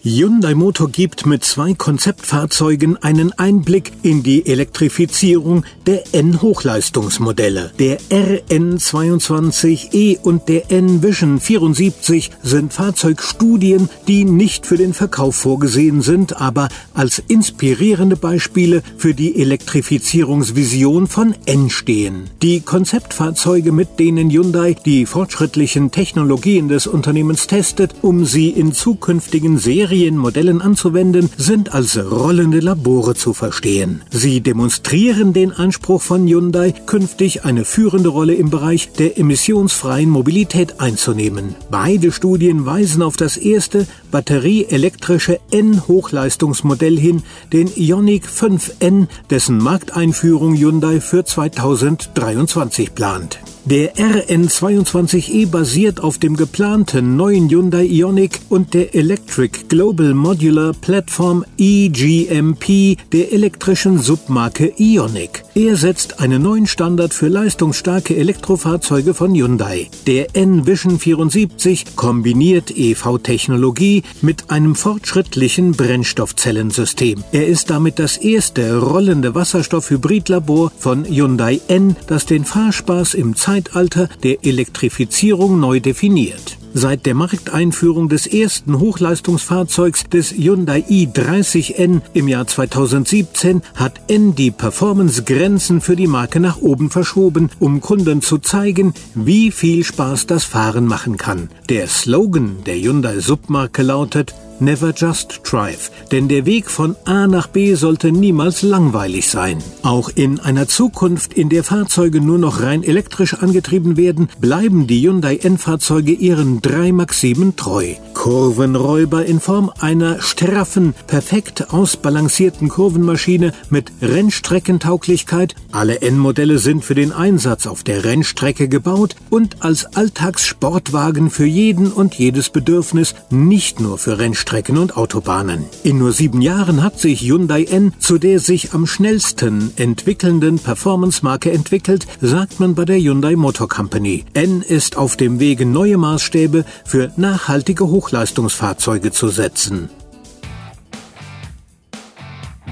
Hyundai Motor gibt mit zwei Konzeptfahrzeugen einen Einblick in die Elektrifizierung der N-Hochleistungsmodelle. Der RN22e und der N-Vision 74 sind Fahrzeugstudien, die nicht für den Verkauf vorgesehen sind, aber als inspirierende Beispiele für die Elektrifizierungsvision von N stehen. Die Konzeptfahrzeuge, mit denen Hyundai die fortschrittlichen Technologien des Unternehmens testet, um sie in zukünftigen Serien Serienmodellen anzuwenden, sind als rollende Labore zu verstehen. Sie demonstrieren den Anspruch von Hyundai, künftig eine führende Rolle im Bereich der emissionsfreien Mobilität einzunehmen. Beide Studien weisen auf das erste batterieelektrische N-Hochleistungsmodell hin, den Ioniq 5N, dessen Markteinführung Hyundai für 2023 plant. Der RN22e basiert auf dem geplanten neuen Hyundai Ioniq und der Electric Global Modular Platform EGMP der elektrischen Submarke Ioniq. Er setzt einen neuen Standard für leistungsstarke Elektrofahrzeuge von Hyundai. Der N-Vision 74 kombiniert EV-Technologie mit einem fortschrittlichen Brennstoffzellensystem. Er ist damit das erste rollende Wasserstoff-Hybridlabor von Hyundai N, das den Fahrspaß im Zeit Zeitalter der Elektrifizierung neu definiert. Seit der Markteinführung des ersten Hochleistungsfahrzeugs des Hyundai i30N im Jahr 2017 hat N die Performance-Grenzen für die Marke nach oben verschoben, um Kunden zu zeigen, wie viel Spaß das Fahren machen kann. Der Slogan der Hyundai-Submarke lautet Never just drive, denn der Weg von A nach B sollte niemals langweilig sein. Auch in einer Zukunft, in der Fahrzeuge nur noch rein elektrisch angetrieben werden, bleiben die Hyundai N-Fahrzeuge ihren drei Maximen treu. Kurvenräuber in Form einer straffen, perfekt ausbalancierten Kurvenmaschine mit Rennstreckentauglichkeit. Alle N-Modelle sind für den Einsatz auf der Rennstrecke gebaut und als Alltagssportwagen für jeden und jedes Bedürfnis, nicht nur für Rennstrecken und Autobahnen. In nur sieben Jahren hat sich Hyundai N zu der sich am schnellsten entwickelnden Performance-Marke entwickelt, sagt man bei der Hyundai Motor Company. N ist auf dem Wege, neue Maßstäbe für nachhaltige Hoch Hochleistungsfahrzeuge zu setzen.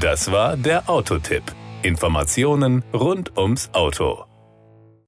Das war der Autotipp. Informationen rund ums Auto.